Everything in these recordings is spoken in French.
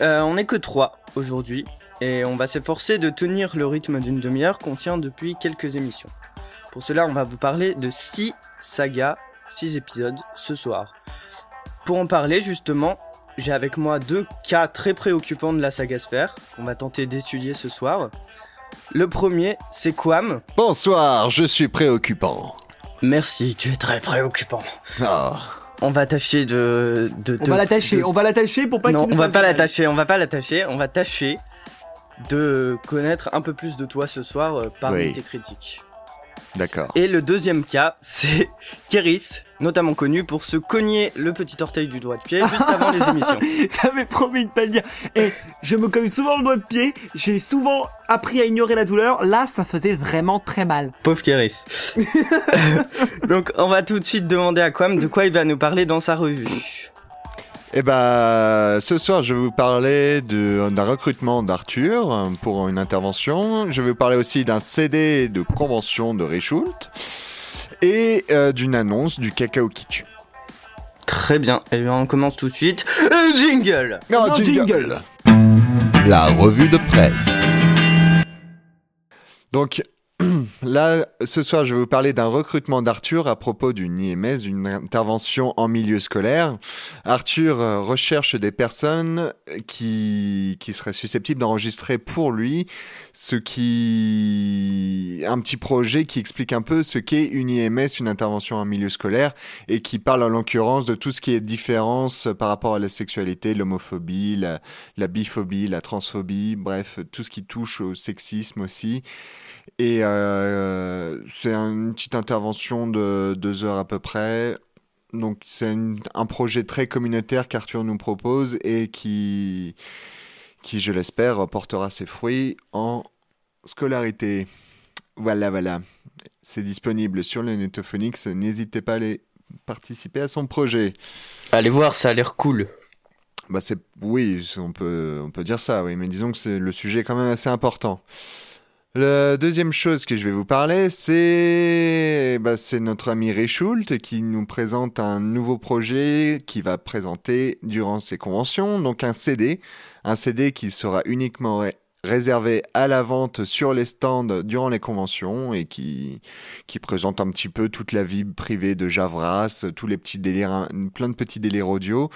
Euh, on n'est que trois aujourd'hui et on va s'efforcer de tenir le rythme d'une demi-heure qu'on tient depuis quelques émissions. Pour cela, on va vous parler de six sagas, six épisodes ce soir. Pour en parler justement, j'ai avec moi deux cas très préoccupants de la saga Sphère qu'on va tenter d'étudier ce soir. Le premier, c'est Quam. Bonsoir, je suis préoccupant. Merci, tu es très préoccupant. Ah, On va tâcher de... de On de- va l'attacher, de- on va l'attacher pour pas non, on va pas l'attacher, on va pas l'attacher, on va tâcher de connaître un peu plus de toi ce soir euh, parmi Oui. tes critiques. D'accord. Et le deuxième cas, c'est Kéris, notamment connu pour se cogner le petit orteil du doigt de pied juste avant les émissions. T'avais promis de pas le dire. Et je me cogne souvent le doigt de pied. J'ai souvent appris à ignorer la douleur. Là, ça faisait vraiment très mal. Pauvre Kéris. Donc on va tout de suite demander à Quam de quoi il va nous parler dans sa revue. Eh ben, ce soir, je vais vous parler d'un recrutement d'Arthur pour une intervention. Je vais vous parler aussi d'un CD de convention de Richult et euh, d'une annonce du cacao qui tue. Très bien, et bien on commence tout de suite. Euh, jingle Non, Non, jingle. La revue de presse. Donc là, ce soir, je vais vous parler d'un recrutement d'Arthur à propos d'une IMS, d'une intervention en milieu scolaire. Arthur euh, recherche des personnes qui, qui seraient susceptibles d'enregistrer pour lui ce qui... un petit projet qui explique un peu ce qu'est une IMS, une intervention en milieu scolaire, et qui parle en l'occurrence de tout ce qui est différence par rapport à la sexualité, l'homophobie, la, biphobie, la transphobie, bref, tout ce qui touche au sexisme aussi. Et euh, c'est une petite intervention de deux heures à peu près. Donc c'est un projet très communautaire qu'Arthur nous propose et qui, qui je l'espère, portera ses fruits en scolarité. Voilà, voilà. C'est disponible sur le Netophonix. N'hésitez pas à aller participer à son projet. Allez voir, ça a l'air cool. Bah c'est oui, on peut on peut dire ça, oui, mais disons que c'est le sujet est quand même assez important. La deuxième chose que je vais vous parler, c'est bah, c'est notre ami Richult qui nous présente un nouveau projet qui va présenter durant ses conventions, donc un CD, un CD qui sera uniquement ré- réservé à la vente sur les stands durant les conventions et qui présente un petit peu toute la vie privée de Javras, tous les petits délires, plein de petits délires audio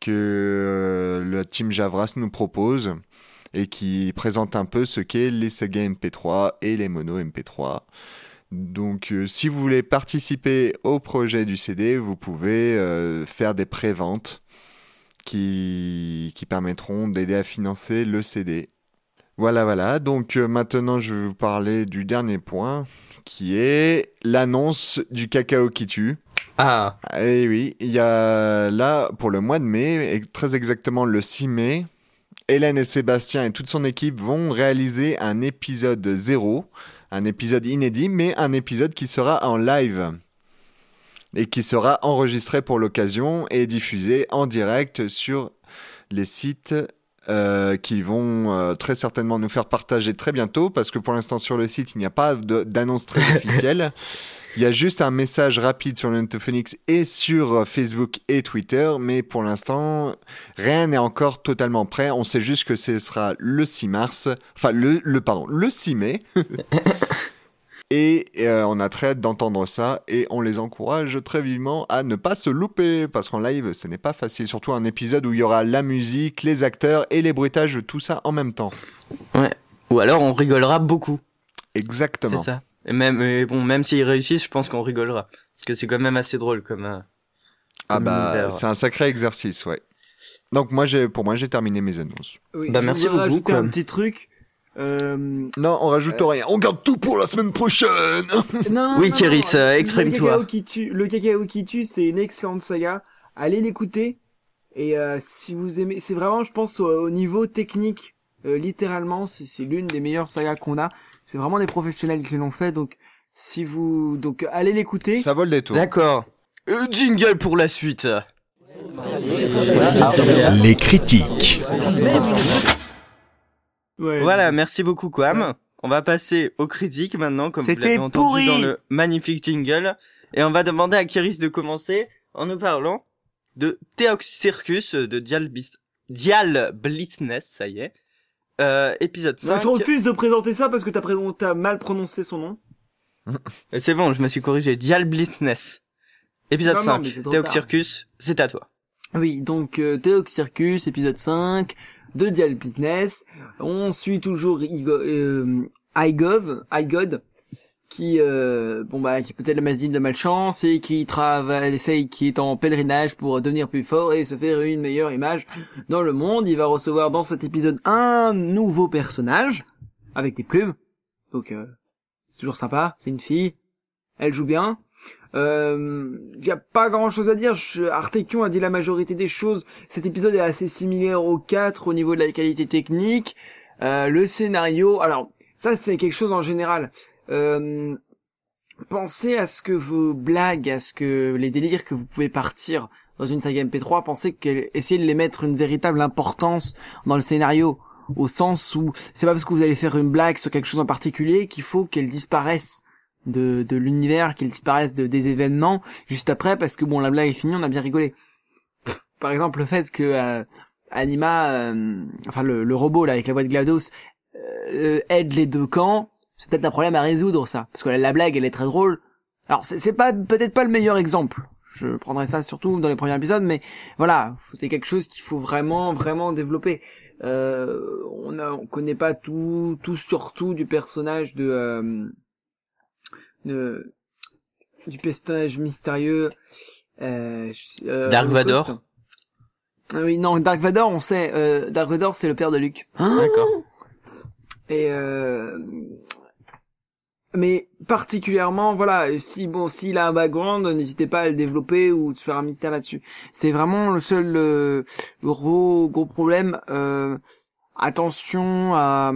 que euh, la team Javras nous propose et qui présente un peu ce qu'est les sagas MP3 et les mono MP3. Donc euh, si vous voulez participer au projet du CD, vous pouvez euh, faire des préventes qui, qui permettront d'aider à financer le CD. Voilà, voilà. Donc euh, maintenant, je vais vous parler du dernier point, qui est l'annonce du cacao qui tue. Ah, Eh oui, il y a là, pour le mois de mai, et très exactement le 6 mai, Hélène et Sébastien et toute son équipe vont réaliser un épisode zéro, un épisode inédit, mais un épisode qui sera en live et qui sera enregistré pour l'occasion et diffusé en direct sur les sites euh, qui vont euh, très certainement nous faire partager très bientôt parce que pour l'instant sur le site il n'y a pas d'annonce très officielle. Il y a juste un message rapide sur le et sur euh, Facebook et Twitter, mais pour l'instant, rien n'est encore totalement prêt. On sait juste que ce sera le 6 mars, enfin le, le pardon, le 6 mai. et euh, on a très hâte d'entendre ça et on les encourage très vivement à ne pas se louper parce qu'en live, ce n'est pas facile, surtout un épisode où il y aura la musique, les acteurs et les bruitages, tout ça en même temps. ouais. Ou alors on rigolera beaucoup. C'est Exactement. ça. Et même, et bon, même s'ils réussissent, je pense qu'on rigolera. Parce que c'est quand même assez drôle comme. euh, Ah comme bah, c'est un sacré exercice, ouais. Donc moi, j'ai, pour moi, j'ai terminé mes annonces. Oui, Bah, merci beaucoup, rajouter un petit truc. Euh, Non, on rajoute rien. On garde tout pour la semaine prochaine. Non, Oui, non, le exprime-toi. Le cacao qui tue, c'est une excellente saga. Allez l'écouter. Et euh, si vous aimez, c'est vraiment, je pense, au, au niveau technique Euh, littéralement, c'est c'est l'une des meilleures sagas qu'on a. C'est vraiment des professionnels qui l'ont fait, donc si vous donc allez l'écouter. Ça vole des tours. D'accord. Euh, jingle pour la suite. Les critiques. Ouais. Voilà, merci beaucoup Quam. On va passer aux critiques maintenant, comme vous C'était l'avez entendu pourri. dans le magnifique jingle. Et on va demander à Kiris de commencer en nous parlant de Theox Circus de Dial, Bis- Dial Blitzness, ça y est. Euh, épisode Moi, 5. je refuse de présenter ça parce que t'as présent- mal prononcé son nom. C'est bon, je me suis corrigé. Dial Blitzness. Épisode Non, non, 5. mais c'est trop Theox tard. Circus, c'est à toi. Oui, donc euh, Theox Circus, épisode 5 de Dial Business. On suit toujours euh, iGov, iGod, qui euh, bon bah qui peut-être la masine de malchance et qui travaille, essaye, qui est en pèlerinage pour devenir plus fort et se faire une meilleure image dans le monde. Il va recevoir dans cet épisode un nouveau personnage avec des plumes. Donc euh, c'est toujours sympa. C'est une fille. Elle joue bien. Euh, y a pas grand chose à dire. A dit la majorité des choses. Cet épisode est assez similaire au 4 au niveau de la qualité technique. Euh, le scénario, alors ça c'est quelque chose en général. Euh, pensez à ce que vos blagues, à ce que les délires que vous pouvez partir dans une saga MP3, pensez que essayez de les mettre une véritable importance dans le scénario, au sens où c'est pas parce que vous allez faire une blague sur quelque chose en particulier qu'il faut qu'elle disparaisse de, de l'univers, qu'elle disparaisse de, des événements juste après, parce que bon la blague est finie, on a bien rigolé. Par exemple le fait que euh, Anima, euh, enfin le, le robot là avec la voix de Glados, euh, aide les deux camps, c'est peut-être un problème à résoudre ça, parce que la, la blague elle est très drôle. Alors c'est c'est pas peut-être pas le meilleur exemple. Je prendrai ça surtout dans les premiers épisodes, mais voilà, c'est quelque chose qu'il faut vraiment vraiment développer. Euh, on a, on connaît pas tout tout surtout du personnage de, euh, de du personnage mystérieux. Euh, je- euh, Dark. Vador. Ah oui, non, Dark Vador, on sait. Euh, Dark Vador, c'est le père de Luke. D'accord. Et euh, mais particulièrement, voilà, si bon, s'il a un background, n'hésitez pas à le développer ou de faire un mystère là-dessus. C'est vraiment le seul euh, gros gros problème. Euh, attention à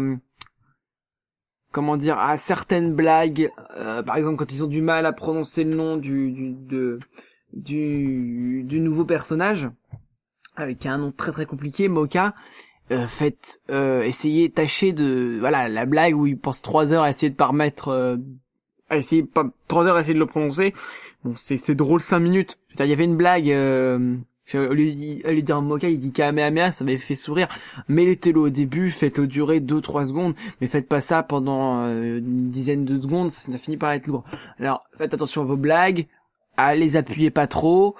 comment dire à certaines blagues. Euh, par exemple, quand ils ont du mal à prononcer le nom du du du, nouveau personnage avec un nom très très compliqué, Mocha euh, faites euh, essayez tâchez de voilà la blague où il pense trois heures à essayer de pas remettre euh, à essayer pas trois heures à essayer de le prononcer bon c'est drôle cinq minutes il y avait une blague euh, au lieu, de dire Moka il dit Kamehameha ça m'avait fait sourire mettez-le au début faites-le durer deux trois secondes mais faites pas ça pendant euh, une dizaine de secondes ça finit par être lourd alors faites attention à vos blagues à les appuyer pas trop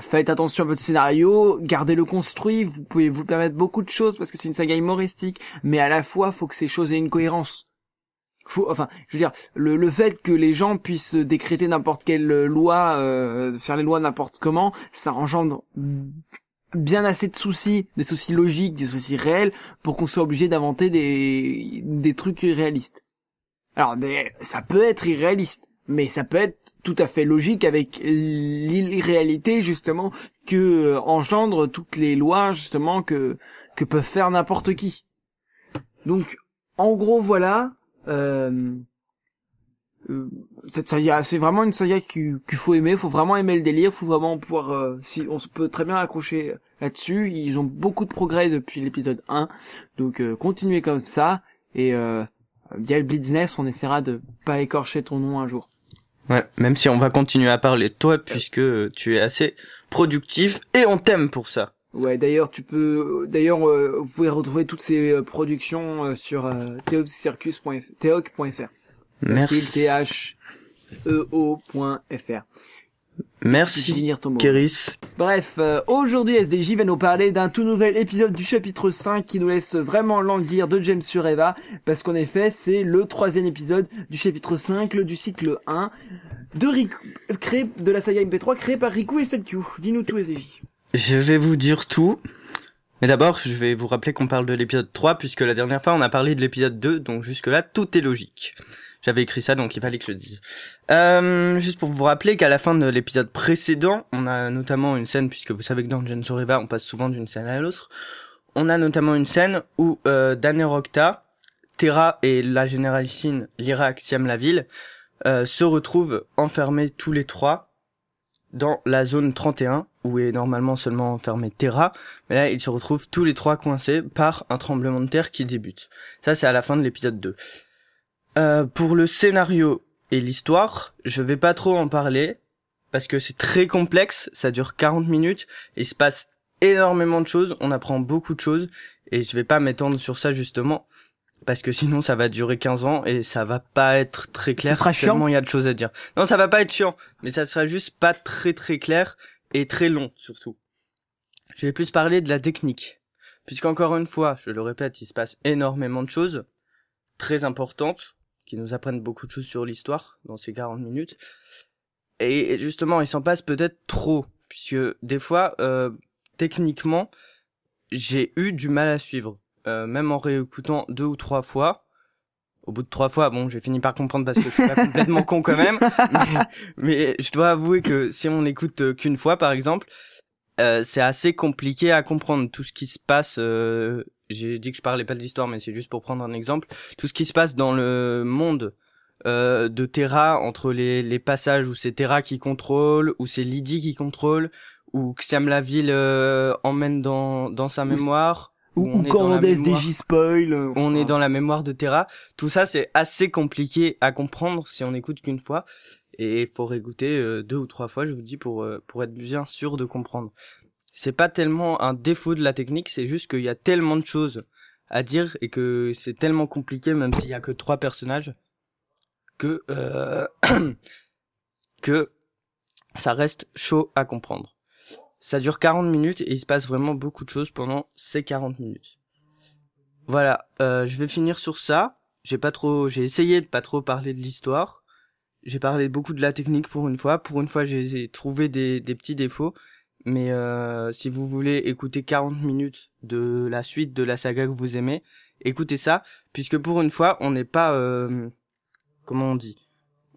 Faites attention à votre scénario, gardez-le construit, vous pouvez vous permettre beaucoup de choses parce que c'est une saga humoristique, mais à la fois, faut que ces choses aient une cohérence. Faut, enfin, je veux dire, le, le fait que les gens puissent décréter n'importe quelle loi, euh, faire les lois n'importe comment, ça engendre bien assez de soucis, des soucis logiques, des soucis réels, pour qu'on soit obligé d'inventer des, des trucs irréalistes. Alors, des- ça peut être irréaliste, mais ça peut être tout à fait logique avec l'irréalité justement que euh, engendre toutes les lois justement que que peuvent faire n'importe qui. Donc, en gros, voilà. Euh, euh, cette saga, c'est vraiment une saga qu'il faut aimer. Faut vraiment aimer le délire. Faut vraiment pouvoir. euh, si on se peut très bien accrocher là-dessus. Ils ont beaucoup de progrès depuis l'épisode 1. Donc, euh, continuez comme ça. Et euh, Dial Blitzness, on essaiera de pas écorcher ton nom un jour. Ouais, même si on va continuer à parler de toi puisque tu es assez productif et on t'aime pour ça. Ouais, d'ailleurs, tu peux, d'ailleurs, euh, vous pouvez retrouver toutes ces euh, productions euh, sur euh, theocircus.fr, theoc.fr. Merci. T H E O.fr. Merci. Kéris. Bref, euh, aujourd'hui SDJ va nous parler d'un tout nouvel épisode du chapitre 5 qui nous laisse vraiment languir de James sur Eva, parce qu'en effet, c'est le troisième épisode du chapitre 5, le du cycle 1, de Riku, créé, de la saga MP3 créée par Riku et Selkyu. Dis-nous tout SDJ. Je vais vous dire tout. Mais d'abord, je vais vous rappeler qu'on parle de l'épisode 3 puisque la dernière fois on a parlé de l'épisode 2, donc jusque là tout est logique. J'avais écrit ça donc il fallait que je le dise. Euh, juste pour vous rappeler qu'à la fin de l'épisode précédent, on a notamment une scène puisque vous savez que dans Gen Riva on passe souvent d'une scène à l'autre. on a notamment une scène où euh, Danerocta, Terra et la généralissime Lyra Axiam la ville euh, se retrouvent enfermés tous les trois dans la zone 31 où est normalement seulement enfermé Terra, mais là ils se retrouvent tous les trois coincés par un tremblement de terre qui débute. Ça c'est à la fin de l'épisode 2. Euh, pour le scénario et l'histoire, je vais pas trop en parler parce que c'est très complexe, ça dure 40 minutes et il se passe énormément de choses, on apprend beaucoup de choses et je vais pas m'étendre sur ça justement parce que sinon ça va durer 15 ans et ça va pas être très clair sera chiant il y a de choses à dire. Non, ça va pas être chiant, mais ça sera juste pas très très clair et très long surtout. Je vais plus parler de la technique. Puisqu'encore une fois, je le répète, il se passe énormément de choses très importantes qui nous apprennent beaucoup de choses sur l'histoire dans ces 40 minutes. Et justement, il s'en passe peut-être trop, puisque des fois, euh, techniquement, j'ai eu du mal à suivre. Euh, même en réécoutant deux ou trois fois. Au bout de trois fois, bon, j'ai fini par comprendre parce que je suis pas complètement con quand même. Mais, mais je dois avouer que si on n'écoute euh, qu'une fois, par exemple, euh, c'est assez compliqué à comprendre tout ce qui se passe. euh, j'ai dit que je parlais pas de l'histoire, mais c'est juste pour prendre un exemple. Tout ce qui se passe dans le monde euh, de Terra entre les, les passages où c'est Terra qui contrôle, où c'est Lydie qui contrôle, où Xiam la ville euh, emmène dans dans sa mémoire. Ou, mémoire- SDJ spoil. euh, on est enfin. dans la mémoire de Terra. Tout ça, c'est assez compliqué à comprendre si on écoute qu'une fois. Et il faut réécouter euh, deux ou trois fois, je vous dis, pour, euh, pour être bien sûr de comprendre. C'est pas tellement un défaut de la technique, c'est juste qu'il y a tellement de choses à dire et que c'est tellement compliqué, même s'il y a que trois personnages, que, euh, que ça reste chaud à comprendre. Ça dure 40 minutes et il se passe vraiment beaucoup de choses pendant ces 40 minutes. Voilà, euh, je vais finir sur ça. J'ai pas trop, j'ai essayé de pas trop parler de l'histoire. J'ai parlé beaucoup de la technique pour une fois. Pour une fois, j'ai trouvé des, des petits défauts. Mais euh, si vous voulez écouter 40 minutes de la suite de la saga que vous aimez, écoutez ça, puisque pour une fois, on n'est pas, euh, comment on dit,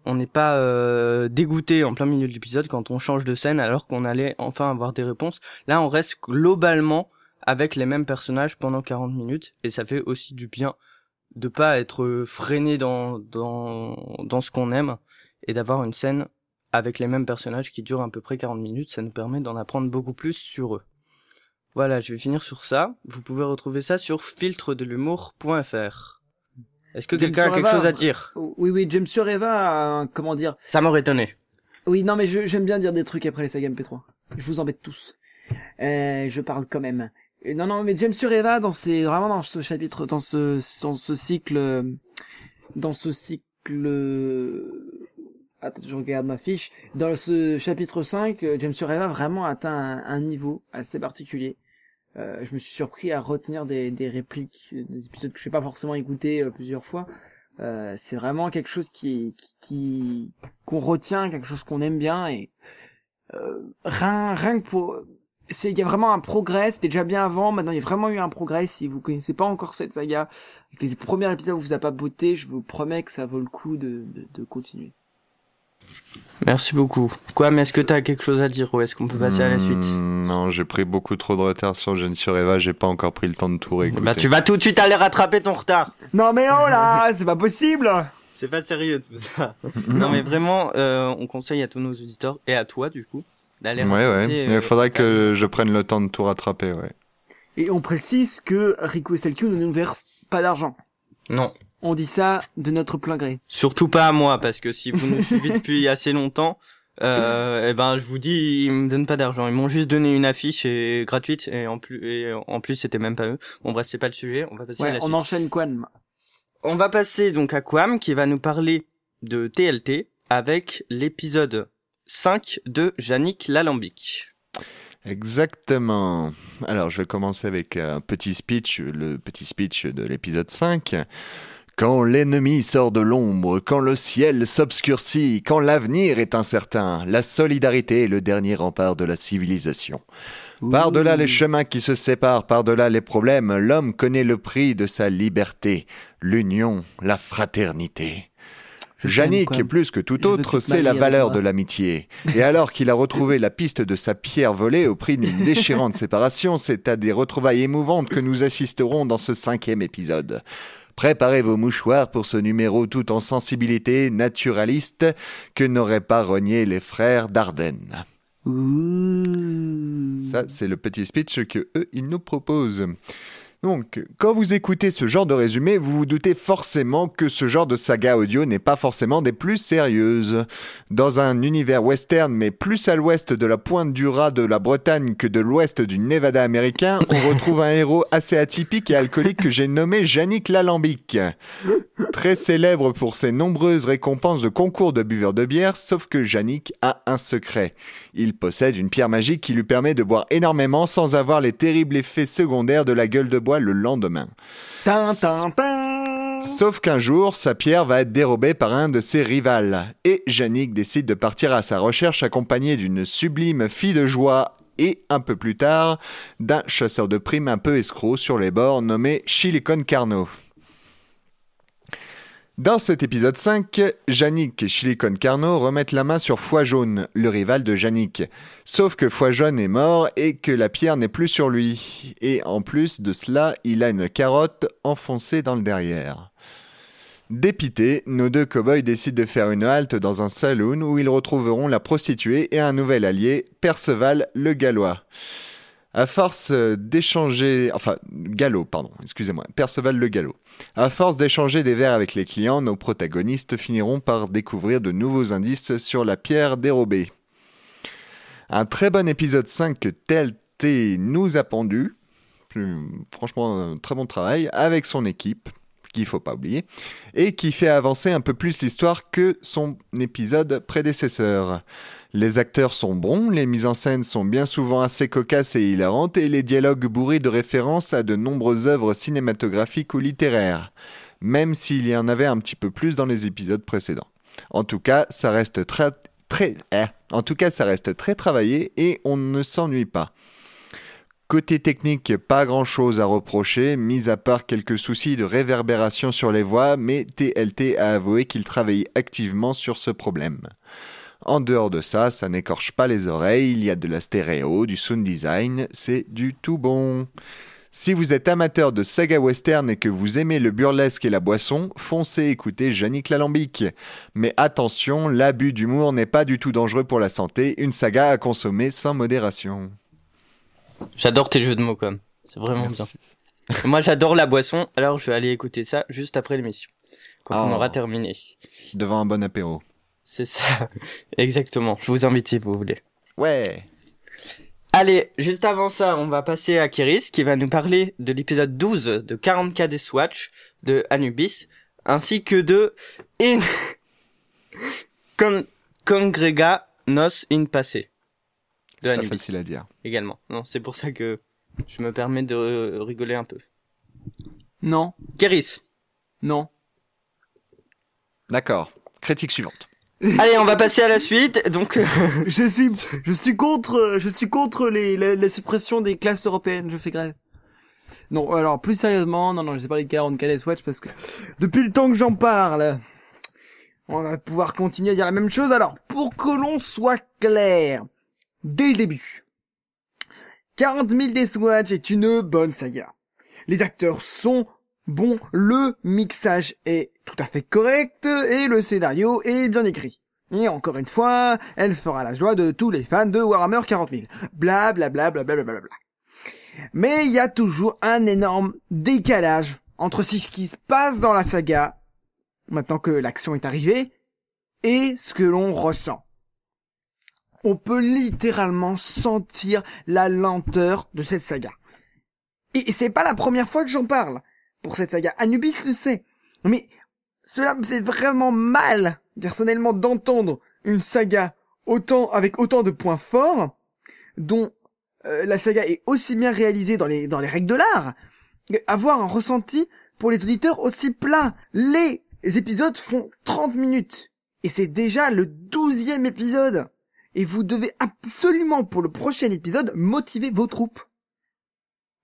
on n'est pas euh, dégoûté en plein milieu de l'épisode quand on change de scène alors qu'on allait enfin avoir des réponses. Là, on reste globalement avec les mêmes personnages pendant 40 minutes et ça fait aussi du bien de pas être freiné dans dans dans ce qu'on aime et d'avoir une scène avec les mêmes personnages qui durent à peu près 40 minutes, ça nous permet d'en apprendre beaucoup plus sur eux. Voilà, je vais finir sur ça. Vous pouvez retrouver ça sur filtredelumour.fr. Est-ce que quelqu'un a quelque chose à dire? Oui, oui, James Sureva, euh, comment dire? Ça m'aurait étonné. Oui, non, mais je- j'aime bien dire des trucs après les sagas MP3. Je vous embête tous. Euh, je parle quand même. Et non, non, mais James Sureva, dans ces, vraiment dans ce chapitre, dans ce, dans ce cycle, euh, dans ce cycle, euh, attends, je regarde ma fiche. Dans ce chapitre 5, euh, James Sureva vraiment atteint un, un niveau assez particulier. Euh, je me suis surpris à retenir des, répliques, des épisodes que je n'ai pas forcément écoutés euh, plusieurs fois. Euh, c'est vraiment quelque chose qui, qui, qu'on retient, quelque chose qu'on aime bien et euh, rien, rien que pour, c'est il y a vraiment un progrès. C'était déjà bien avant, maintenant il y a vraiment eu un progrès. Si vous connaissez pas encore cette saga, que les premiers épisodes vous a pas botté, je vous promets que ça vaut le coup de, de continuer. Merci beaucoup. Quoi, mais est-ce que t'as quelque chose à dire ou est-ce qu'on peut passer à la suite? Hmm, Non, j'ai pris beaucoup trop de retard sur Jeune sur Eva, j'ai pas encore pris le temps de tout réécouter. Bah tu vas tout de suite aller rattraper ton retard. Non mais oh là, c'est pas possible. C'est pas sérieux tout ça. non mais vraiment, euh, on conseille à tous nos auditeurs et à toi du coup d'aller Ouais, ouais. rattraper, Il euh, faudrait que je prenne le temps de tout rattraper, ouais. Et on précise que Rico et Selkio ne nous versent pas d'argent. Non, On dit ça de notre plein gré. surtout pas à moi parce que si vous nous suivez depuis assez longtemps, euh, eh ben je vous dis ils me donnent pas d'argent. Ils m'ont juste donné une affiche et gratuite et en plus et en plus c'était même pas eux. Bon bref c'est pas le sujet. On va passer à la on suite. enchaîne Quan. On va passer donc à Quam qui va nous parler de TLT avec l'épisode 5 de Yannick Lalambic. Exactement. Alors, je vais commencer avec un petit speech, le petit speech de l'épisode 5. Quand l'ennemi sort de l'ombre, quand le ciel s'obscurcit, quand l'avenir est incertain, la solidarité est le dernier rempart de la civilisation. Par-delà les chemins qui se séparent, par-delà les problèmes, l'homme connaît le prix de sa liberté, l'union, la fraternité. Yannick, plus que tout autre, sait la valeur de l'amitié. Et alors qu'il a retrouvé la piste de sa pierre volée au prix d'une déchirante séparation, c'est à des retrouvailles émouvantes que nous assisterons dans ce cinquième épisode. Préparez vos mouchoirs pour ce numéro tout en sensibilité naturaliste que n'auraient pas renié les frères Dardenne. Ça, c'est le petit speech que eux, ils nous proposent. Donc, quand vous écoutez ce genre de résumé, vous vous doutez forcément que ce genre de saga audio n'est pas forcément des plus sérieuses. Dans un univers western, mais plus à l'ouest de la pointe du raz de la Bretagne que de l'ouest du Nevada américain, on retrouve un héros assez atypique et alcoolique que j'ai nommé Yannick Lalambic. Très célèbre pour ses nombreuses récompenses de concours de buveurs de bière, sauf que Yannick a un secret. Il possède une pierre magique qui lui permet de boire énormément sans avoir les terribles effets secondaires de la gueule de bois le lendemain. Sauf qu'un jour, sa pierre va être dérobée par un de ses rivales, et Yannick décide de partir à sa recherche accompagné d'une sublime fille de joie et, un peu plus tard, d'un chasseur de primes un peu escroc sur les bords nommé Chilicon Carno. Dans cet épisode 5, Yannick et Chilicon Carno remettent la main sur Foie Jaune, le rival de Yannick. Sauf que Foie Jaune est mort et que la pierre n'est plus sur lui. Et en plus de cela, il a une carotte enfoncée dans le derrière. Dépités, nos deux cow-boys décident de faire une halte dans un saloon où ils retrouveront la prostituée et un nouvel allié, Perceval le Gallois. À force euh, d'échanger, enfin, pardon, excusez-moi, Perceval le. À force d'échanger des verres avec les clients, nos protagonistes finiront par découvrir de nouveaux indices sur la pierre dérobée. Un très bon épisode 5 que TLT nous a pendu. Franchement, un très bon travail avec son équipe, qu'il faut pas oublier, et qui fait avancer un peu plus l'histoire que son épisode prédécesseur. Les acteurs sont bons, les mises en scène sont bien souvent assez cocasses et hilarantes, et les dialogues bourrés de références à de nombreuses œuvres cinématographiques ou littéraires, même s'il y en avait un petit peu plus dans les épisodes précédents. En tout cas, ça reste eh, en tout cas, ça reste très travaillé et on ne s'ennuie pas. Côté technique, pas grand chose à reprocher, mis à part quelques soucis de réverbération sur les voix, mais TLT a avoué qu'il travaillait activement sur ce problème. En dehors de ça, ça n'écorche pas les oreilles, il y a de la stéréo, du sound design, c'est du tout bon. Si vous êtes amateur de saga western et que vous aimez le burlesque et la boisson, foncez écouter Yannick Lalambic. Mais attention, l'abus d'humour n'est pas du tout dangereux pour la santé, une saga à consommer sans modération. J'adore tes jeux de mots, quand. C'est vraiment Merci. bien. Moi, j'adore la boisson, alors je vais aller écouter ça juste après l'émission. Quand on Oh. aura terminé. Devant un bon apéro. C'est ça. Exactement. Je vous invite si vous voulez. Ouais. Allez, juste avant ça, on va passer à Kiris qui va nous parler de l'épisode 12 de 40K des Swatch de Anubis, ainsi que de In... Con... Congrega Nos in Passé de Pas Anubis facile à dire. également. Non, c'est pour ça que je me permets de rigoler un peu. Non, Kiris. non. D'accord. Critique suivante. Allez, on va passer à la suite. Donc, euh, je suis, je suis contre, je suis contre les, la, suppression des classes européennes. Je fais grève. Non, alors plus sérieusement, non, non, j'ai parlé de 40 Calais Swatch parce que depuis le temps que j'en parle, on va pouvoir continuer à dire la même chose. Alors, pour que l'on soit clair, dès le début, 40 000 des Swatch est une bonne saga. Les acteurs sont bons, le mixage est tout à fait correct et le scénario est bien écrit. Et encore une fois, elle fera la joie de tous les fans de Warhammer 40 000. Bla bla bla bla bla bla bla bla. Mais il y a toujours un énorme décalage entre ce qui se passe dans la saga, maintenant que l'action est arrivée, et ce que l'on ressent. On peut littéralement sentir la lenteur de cette saga. Et c'est pas la première fois que j'en parle pour cette saga. Anubis le sait. Mais cela me fait vraiment mal, personnellement, d'entendre une saga autant, avec autant de points forts, dont euh, la saga est aussi bien réalisée dans les, dans les règles de l'art, avoir un ressenti pour les auditeurs aussi plat. Les épisodes font 30 minutes. Et c'est déjà le douzième épisode. Et vous devez absolument, pour le prochain épisode, motiver vos troupes.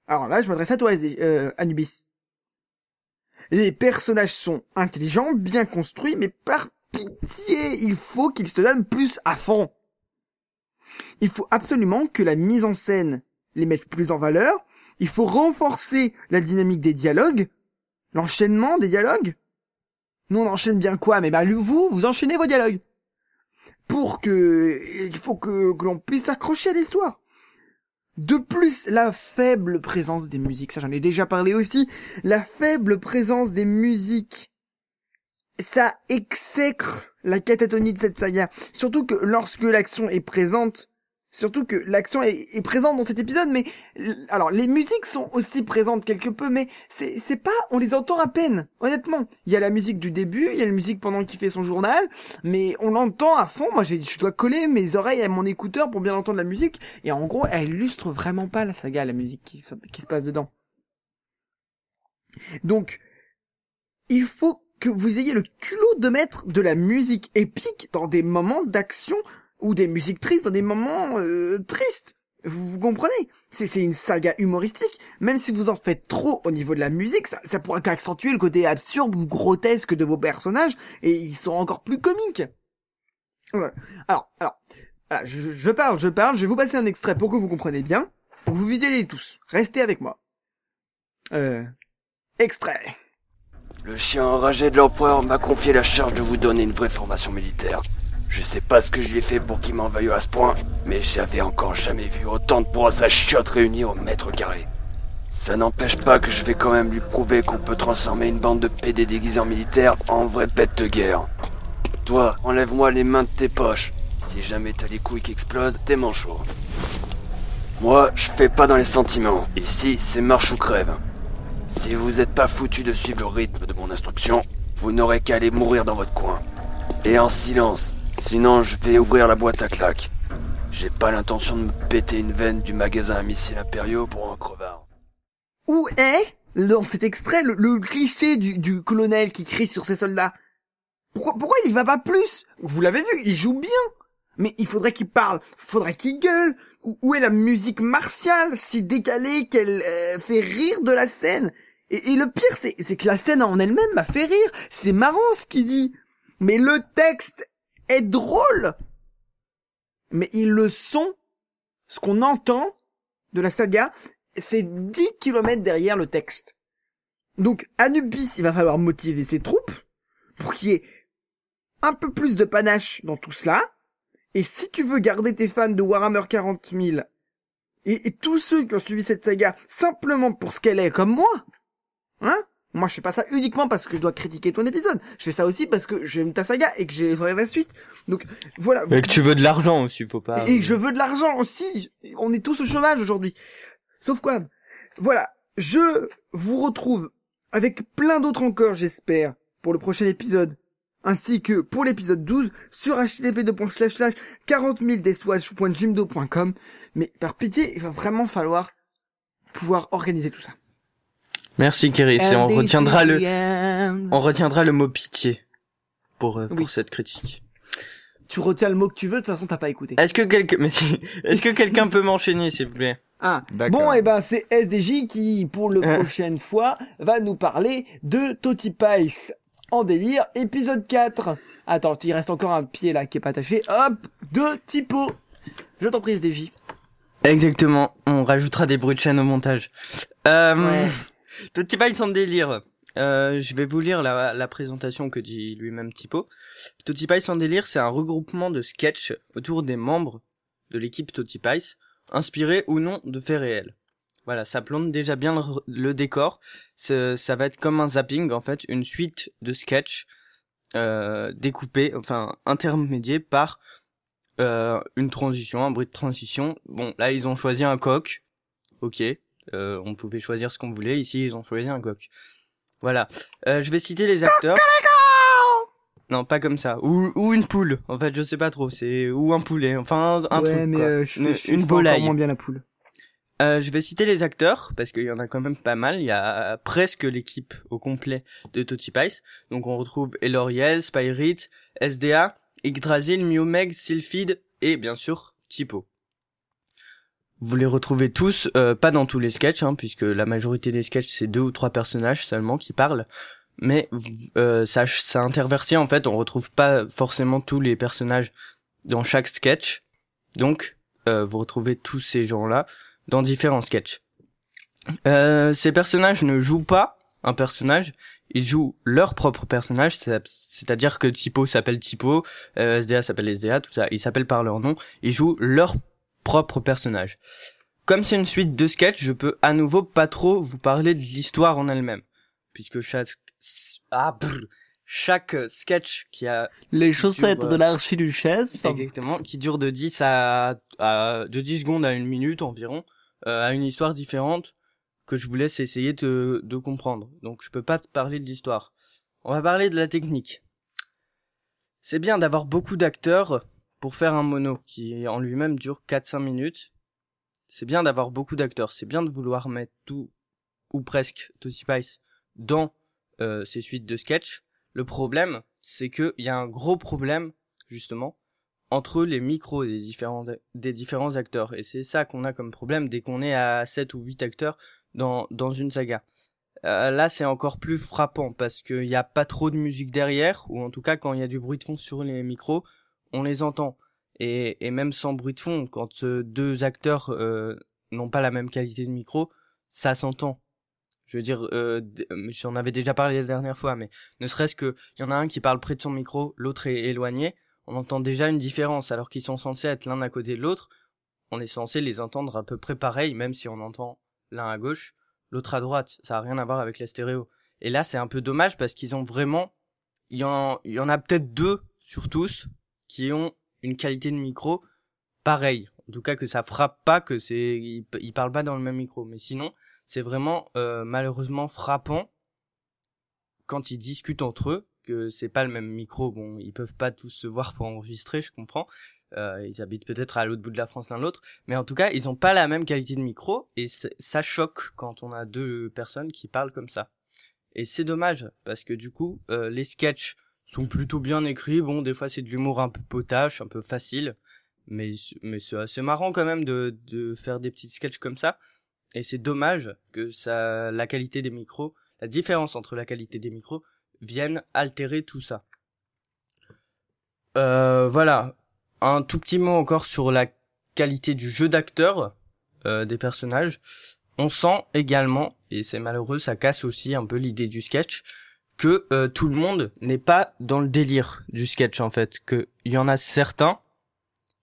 Alors là, je m'adresse à toi, euh, Anubis. Les personnages sont intelligents, bien construits, mais par pitié, il faut qu'il se donne plus à fond. Il faut absolument que la mise en scène les mette plus en valeur. Il faut renforcer la dynamique des dialogues, l'enchaînement des dialogues. Nous, on enchaîne bien quoi? Mais bah, vous, vous enchaînez vos dialogues. Pour que... Il faut que, que l'on puisse s'accrocher à l'histoire. De plus, la faible présence des musiques, ça j'en ai déjà parlé aussi, la faible présence des musiques, ça exècre la catatonie de cette saga. Surtout que lorsque l'action est présente, Surtout que l'action est, présente dans cet épisode, mais alors les musiques sont aussi présentes quelque peu, mais c'est pas, on les entend à peine, honnêtement. Il y a la musique du début, il y a la musique pendant qu'il fait son journal, mais on l'entend à fond. Moi, je dois coller mes oreilles à mon écouteur pour bien entendre la musique, et en gros, elle illustre vraiment pas la saga, la musique qui se passe dedans. Donc, il faut que vous ayez le culot de mettre de la musique épique dans des moments d'action ou des musiques tristes dans des moments euh, tristes. Vous, vous comprenez? C'est une saga humoristique. Même si vous en faites trop au niveau de la musique, ça, ça pourra qu'accentuer le côté absurde ou grotesque de vos personnages et ils sont encore plus comiques. Alors, alors, je, parle, je parle. Je vais vous passer un extrait pour que vous compreniez bien, pour vous visualisez tous. Restez avec moi. Euh, extrait. Le chien enragé de l'empereur m'a confié la charge de vous donner une vraie formation militaire. Je sais pas ce que je lui ai fait pour qu'il m'en veuille à ce point, mais j'avais encore jamais vu autant de points à chiottes réunis au mètre carré. Ça n'empêche pas que je vais quand même lui prouver qu'on peut transformer une bande de PD déguisés en militaires en vraie bête de guerre. Toi, enlève-moi les mains de tes poches. Si jamais t'as les couilles qui explosent, t'es manchot. Moi, je fais pas dans les sentiments. Ici, c'est marche ou crève. Si vous êtes pas foutu de suivre le rythme de mon instruction, vous n'aurez qu'à aller mourir dans votre coin. Et en silence, Sinon, je vais ouvrir la boîte à claques. J'ai pas l'intention de me péter une veine du magasin à missiles impériaux pour un crevard. Où est, dans cet extrait, le, cliché du, colonel qui crie sur ses soldats? Pourquoi, pourquoi il y va pas plus? Vous l'avez vu, il joue bien. Mais il faudrait qu'il parle, faudrait qu'il gueule. Où, est la musique martiale, si décalée qu'elle euh, fait rire de la scène? Et, et le pire, c'est que la scène en elle-même m'a fait rire. C'est marrant ce qu'il dit. Mais le texte est drôle. Mais ils le sont. Ce qu'on entend de la saga, c'est 10 kilomètres derrière le texte. Donc, Anubis, il va falloir motiver ses troupes pour qu'il y ait un peu plus de panache dans tout cela. Et si tu veux garder tes fans de Warhammer 40 000 et, et tous ceux qui ont suivi cette saga simplement pour ce qu'elle est comme moi, hein, moi, je fais pas ça uniquement parce que je dois critiquer ton épisode. Je fais ça aussi parce que j'aime ta saga et que j'ai la suite. Donc, voilà. Et que tu veux de l'argent aussi, faut pas. Et que je veux de l'argent aussi. On est tous au chômage aujourd'hui. Sauf quoi? Voilà. Je vous retrouve avec plein d'autres encore, j'espère, pour le prochain épisode. Ainsi que pour l'épisode 12 sur http 40 000 Mais par pitié, il va vraiment falloir pouvoir organiser tout ça. Merci Kéris, et on retiendra le, on retiendra le mot pitié pour, euh, pour cette critique. Tu retiens le mot que tu veux, de toute façon t'as pas écouté. Est-ce que quelqu'un, mais si, est-ce que quelqu'un peut m'enchaîner s'il vous plaît? Ah, bon, et eh ben c'est SDJ qui, pour la hein. prochaine fois, va nous parler de Toti Pice en délire, épisode 4. Attends, il reste encore un pied là qui est pas attaché. Hop, de typo. Je t'en prie SDJ. Exactement, on rajoutera des bruits de chaîne au montage. Euh... Ouais. Bail sans délire. Euh, je vais vous lire la, la présentation que dit lui-même Tipo. Totipice sans délire, c'est un regroupement de sketchs autour des membres de l'équipe Totipice, inspirés ou non de faits réels. Voilà, ça plante déjà bien le, décor. Ça va être comme un zapping, en fait, une suite de sketchs euh, découpés, enfin intermédiés par euh, une transition, un bruit de transition. Bon, là, ils ont choisi un coq. Ok, euh, on pouvait choisir ce qu'on voulait. Ici, ils ont choisi un coq. Voilà. Euh, je vais citer les acteurs. Non, pas comme ça. Ou, ou une poule. En fait, je sais pas trop. C'est ou un poulet. Enfin, un, truc. Mais euh, je, une, volaille. moins bien la poule. Euh, je vais citer les acteurs parce qu'il y en a quand même pas mal. Il y a presque l'équipe au complet de Totipice. Donc on retrouve Eloriel, Spyrit, SDA, Yggdrasil, Miomeg, Sylphid et bien sûr Typo. Vous les retrouvez tous, euh, pas dans tous les sketchs, hein, puisque la majorité des sketchs c'est deux ou trois personnages seulement qui parlent, mais euh, ça, ça intervertit en fait. On retrouve pas forcément tous les personnages dans chaque sketch, donc euh, vous retrouvez tous ces gens-là dans différents sketchs. Euh, ces personnages ne jouent pas un personnage, ils jouent leur propre personnage, c'est-à-dire que Typo s'appelle euh, SDA s'appelle SDA, tout ça, ils s'appellent par leur nom, ils jouent leur propre personnage. Comme c'est une suite de sketchs, je peux à nouveau pas trop vous parler de l'histoire en elle-même, puisque chaque ah, chaque sketch qui a les chaussettes de l'archiduchesse exactement qui dure de 10 à, à de 10 secondes à une minute environ euh, a une histoire différente que je vous laisse essayer de, de comprendre. Donc je peux pas te parler de l'histoire. On va parler de la technique. C'est bien d'avoir beaucoup d'acteurs pour faire un mono qui en lui-même dure 4-5 minutes. C'est bien d'avoir beaucoup d'acteurs. C'est bien de vouloir mettre tout ou presque Tootsie Spice dans euh, ces suites de sketch. Le problème, c'est qu'il y a un gros problème justement entre les micros des différents des différents acteurs et c'est ça qu'on a comme problème dès qu'on est à 7 ou 8 acteurs dans, dans une saga. Euh, là, c'est encore plus frappant parce qu'il n'y a pas trop de musique derrière, ou en tout cas, quand il y a du bruit de fond sur les micros, on les entend. Et, même sans bruit de fond, quand euh, deux acteurs euh, n'ont pas la même qualité de micro, ça s'entend. Je veux dire, euh, j'en avais déjà parlé la dernière fois, mais ne serait-ce que il y en a un qui parle près de son micro, l'autre est éloigné, on entend déjà une différence, alors qu'ils sont censés être l'un à côté de l'autre. On est censé les entendre à peu près pareil, même si on entend l'un à gauche, l'autre à droite. Ça a rien à voir avec la stéréo. Et là, c'est un peu dommage parce qu'ils ont vraiment, y en, il y en a peut-être deux sur tous qui ont une qualité de micro pareille. En tout cas, que ça frappe pas, que c'est, ils, parlent pas dans le même micro. Mais sinon, c'est vraiment euh, malheureusement frappant quand ils discutent entre eux que c'est pas le même micro. Bon, ils peuvent pas tous se voir pour enregistrer, je comprends. Euh, ils habitent peut-être à l'autre bout de la France l'un l'autre, mais en tout cas, ils ont pas la même qualité de micro et ça choque quand on a deux personnes qui parlent comme ça. Et c'est dommage parce que du coup, euh, les sketchs sont plutôt bien écrits. Bon, des fois c'est de l'humour un peu potache, un peu facile, mais mais c'est assez marrant quand même de de faire des petits sketchs comme ça. Et c'est dommage que ça, la qualité des micros, la différence entre la qualité des micros vienne altérer tout ça. Euh, voilà, un tout petit mot encore sur la qualité du jeu d'acteur euh, des personnages. On sent également, et c'est malheureux, ça casse aussi un peu l'idée du sketch, que euh, tout le monde n'est pas dans le délire du sketch en fait. Qu'il y en a certains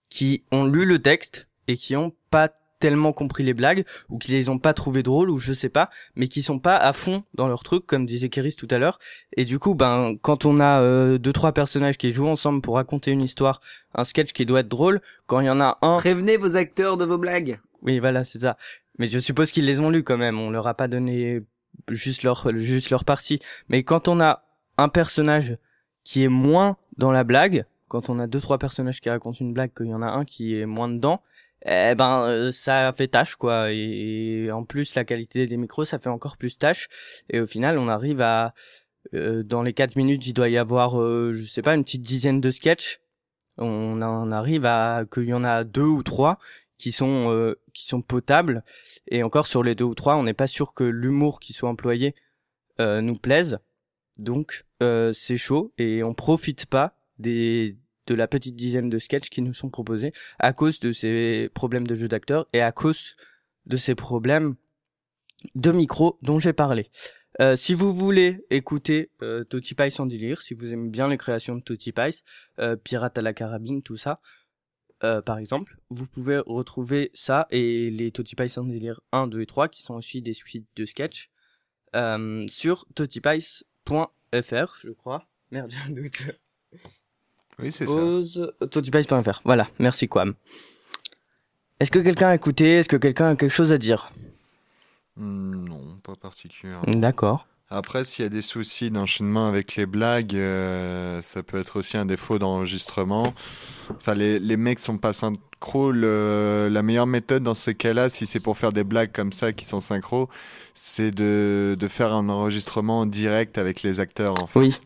qui ont lu le texte et qui ont pas tellement compris les blagues ou qui les ont pas trouvées drôles ou je sais pas mais qui sont pas à fond dans leur truc comme disait Kéris tout à l'heure. Et du coup ben quand on a euh, deux trois personnages qui jouent ensemble pour raconter une histoire un sketch qui doit être drôle quand il y en a un prévenez vos acteurs de vos blagues. Oui voilà c'est ça. Mais je suppose qu'ils les ont lus quand même. On leur a pas donné juste leur juste leur partie. Mais quand on a un personnage qui est moins dans la blague quand on a deux trois personnages qui racontent une blague qu'il y en a un qui est moins dedans eh ben euh, ça fait tâche quoi. Et, en plus la qualité des micros ça fait encore plus tâche. Et au final on arrive à euh, dans les 4 minutes il doit y avoir euh, je sais pas une petite dizaine de sketchs. On en arrive à qu'il y en a deux ou trois qui sont qui sont potables et encore sur les deux ou trois on n'est pas sûr que l'humour qui soit employé nous plaise donc c'est chaud et on profite pas des de la petite dizaine de sketchs qui nous sont proposés à cause de ces problèmes de jeu d'acteur et à cause de ces problèmes de micro dont j'ai parlé. Euh, si vous voulez écouter euh, Toti Pice en délire, si vous aimez bien les créations de Toti Pice, euh, Pirate à la carabine, tout ça, euh, par exemple, vous pouvez retrouver ça et les Toti Pice en délire 1, 2 et 3 qui sont aussi des suites de sketchs euh, sur totipice.fr, je crois. Merde, j'ai un doute. Oui, c'est ça. Totipice.fr. Voilà, merci Quam. Est-ce que quelqu'un a écouté? Est-ce que quelqu'un a quelque chose à dire? Hmm, Non, pas particulièrement. D'accord. Après, s'il y a des soucis d'enchaînement avec les blagues, euh, ça peut être aussi un défaut d'enregistrement. Enfin, les, les mecs sont pas synchro. la meilleure méthode dans ce cas-là, si c'est pour faire des blagues comme ça qui sont synchro, c'est de, de faire un enregistrement direct avec les acteurs. En fait. Oui.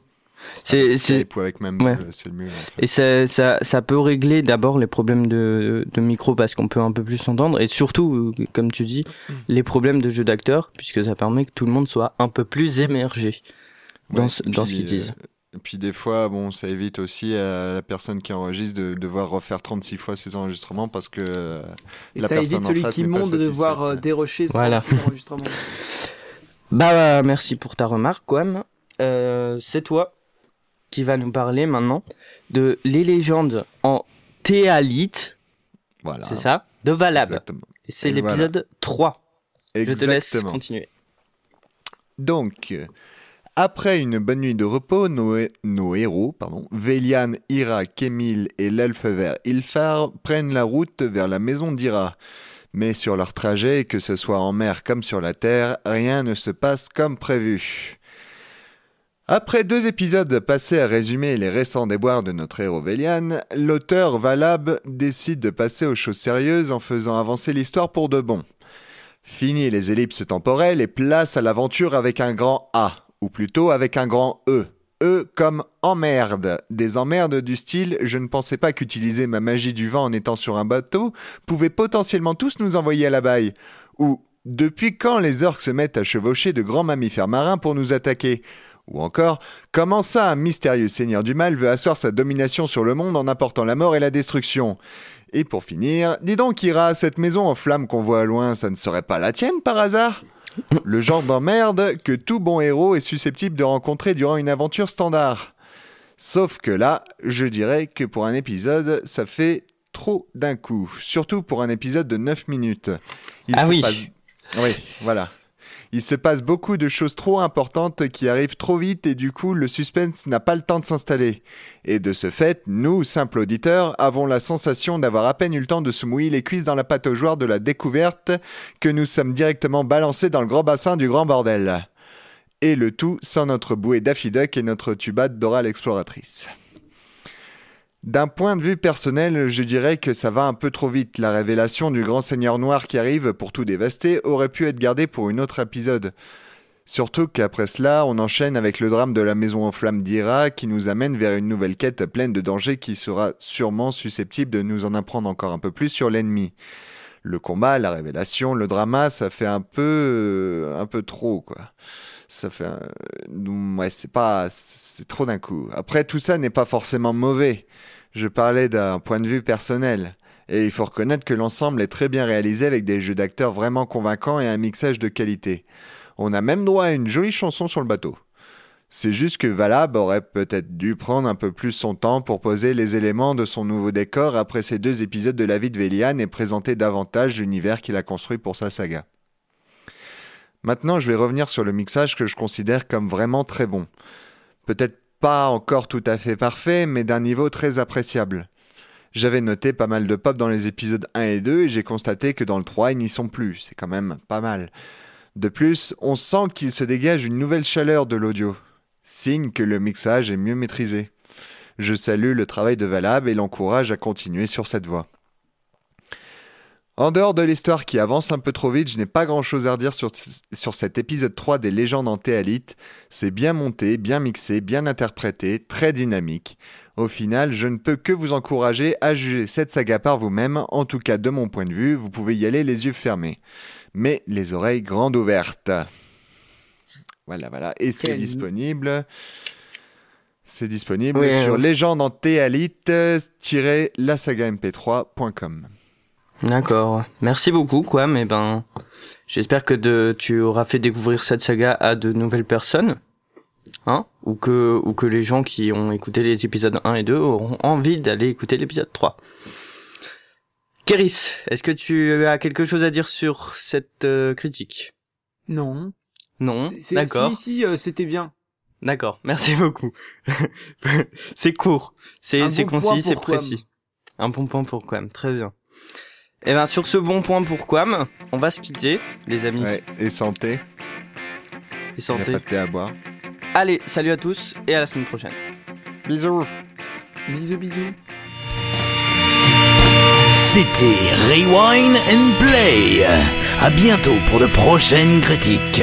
C'est c'est avec même ouais. c'est le mieux. En fait. Et ça, ça ça peut régler d'abord les problèmes de de micro parce qu'on peut un peu plus s'entendre et surtout comme tu dis les problèmes de jeu d'acteur puisque ça permet que tout le monde soit un peu plus émergé. dans, Ouais, ce- dans ce qu'ils disent. euh, et puis des fois, bon, ça évite aussi à la personne qui enregistre de devoir refaire 36 fois ses enregistrements parce que euh, Et la ça personne évite celui qui monte de devoir euh, dérocher son Voilà. son enregistrement. Bah, bah, merci pour ta remarque, Quam. Euh, c'est toi qui va nous parler maintenant de les légendes en théalite, voilà. c'est ça, de Valab. Exactement. Et c'est l'épisode 3. Je te laisse continuer. Donc, après une bonne nuit de repos, nos héros, pardon, Vélian, Ira, Kémil et l'elfe vert Ilfar prennent la route vers la maison d'Ira. Mais sur leur trajet, que ce soit en mer comme sur la terre, rien ne se passe comme prévu. Après deux épisodes passés à résumer les récents déboires de notre héros Vélian, l'auteur Valab décide de passer aux choses sérieuses en faisant avancer l'histoire pour de bon. Fini les ellipses temporelles et place à l'aventure avec un grand A, ou plutôt avec un grand E. E comme emmerde. Des emmerdes du style je ne pensais pas qu'utiliser ma magie du vent en étant sur un bateau pouvait potentiellement tous nous envoyer à la baille. Ou depuis quand les orques se mettent à chevaucher de grands mammifères marins pour nous attaquer? Ou encore, comment ça un mystérieux seigneur du mal veut asseoir sa domination sur le monde en apportant la mort et la destruction? Et pour finir, dis donc Ira, cette maison en flammes qu'on voit à loin, ça ne serait pas la tienne par hasard? Le genre d'emmerde que tout bon héros est susceptible de rencontrer durant une aventure standard. Sauf que là, je dirais que pour un épisode, ça fait trop d'un coup. Surtout pour un épisode de 9 minutes. Il Ah se oui. passe- Oui, voilà. Il se passe beaucoup de choses trop importantes qui arrivent trop vite et du coup le suspense n'a pas le temps de s'installer. Et de ce fait, nous, simples auditeurs, avons la sensation d'avoir à peine eu le temps de se mouiller les cuisses dans la pâte aux joueurs de la découverte que nous sommes directement balancés dans le grand bassin du grand bordel. Et le tout sans notre bouée Daffy Duck et notre tuba de Dora l'exploratrice. D'un point de vue personnel, je dirais que ça va un peu trop vite. La révélation du grand seigneur noir qui arrive pour tout dévaster aurait pu être gardée pour une autre épisode. Surtout qu'après cela, on enchaîne avec le drame de la maison en flammes d'Ira qui nous amène vers une nouvelle quête pleine de dangers qui sera sûrement susceptible de nous en apprendre encore un peu plus sur l'ennemi. Le combat, la révélation, le drama, ça fait un peu, euh, un peu trop, quoi. Ça fait, un- ouais, c'est pas, c'est trop d'un coup. Après, tout ça n'est pas forcément mauvais. Je parlais d'un point de vue personnel. Et il faut reconnaître que l'ensemble est très bien réalisé avec des jeux d'acteurs vraiment convaincants et un mixage de qualité. On a même droit à une jolie chanson sur le bateau. C'est juste que Valab aurait peut-être dû prendre un peu plus son temps pour poser les éléments de son nouveau décor après ces deux épisodes de la vie de Véliane et présenter davantage l'univers qu'il a construit pour sa saga. Maintenant, je vais revenir sur le mixage que je considère comme vraiment très bon. Peut-être pas encore tout à fait parfait, mais d'un niveau très appréciable. J'avais noté pas mal de pop dans les épisodes 1 et 2 et j'ai constaté que dans le 3, ils n'y sont plus. C'est quand même pas mal. De plus, on sent qu'il se dégage une nouvelle chaleur de l'audio. Signe que le mixage est mieux maîtrisé. Je salue le travail de Valab et l'encourage à continuer sur cette voie. En dehors de l'histoire qui avance un peu trop vite, je n'ai pas grand chose à redire sur, sur cet épisode 3 des légendes en théalite. C'est bien monté, bien mixé, bien interprété, très dynamique. Au final, je ne peux que vous encourager à juger cette saga par vous-même, en tout cas de mon point de vue, vous pouvez y aller les yeux fermés. Mais les oreilles grandes ouvertes. Voilà, voilà. Et c'est disponible. C'est disponible Oui, sur oui. légende en théalite-lasagamp3.com. D'accord. Merci beaucoup, quoi. Mais ben, j'espère que de, tu auras fait découvrir cette saga à de nouvelles personnes. Hein? Ou que, ou que les gens qui ont écouté les épisodes 1 et 2 auront envie d'aller écouter l'épisode 3. Kéris, est-ce que tu as quelque chose à dire sur cette euh, critique? Non. Non? D'accord. Si, si, euh, c'était bien. D'accord. Merci beaucoup. c'est court. C'est, bon concis, c'est précis. Un bon point pour Quam. Très bien. Et ben, sur ce bon point pour Quam, on va se quitter, les amis. Ouais, et santé. Et Il n'y a santé. pas de thé à boire. Allez, salut à tous et à la semaine prochaine. Bisous. Bisous, bisous. C'était Rewind and Play. À bientôt pour de prochaines critiques.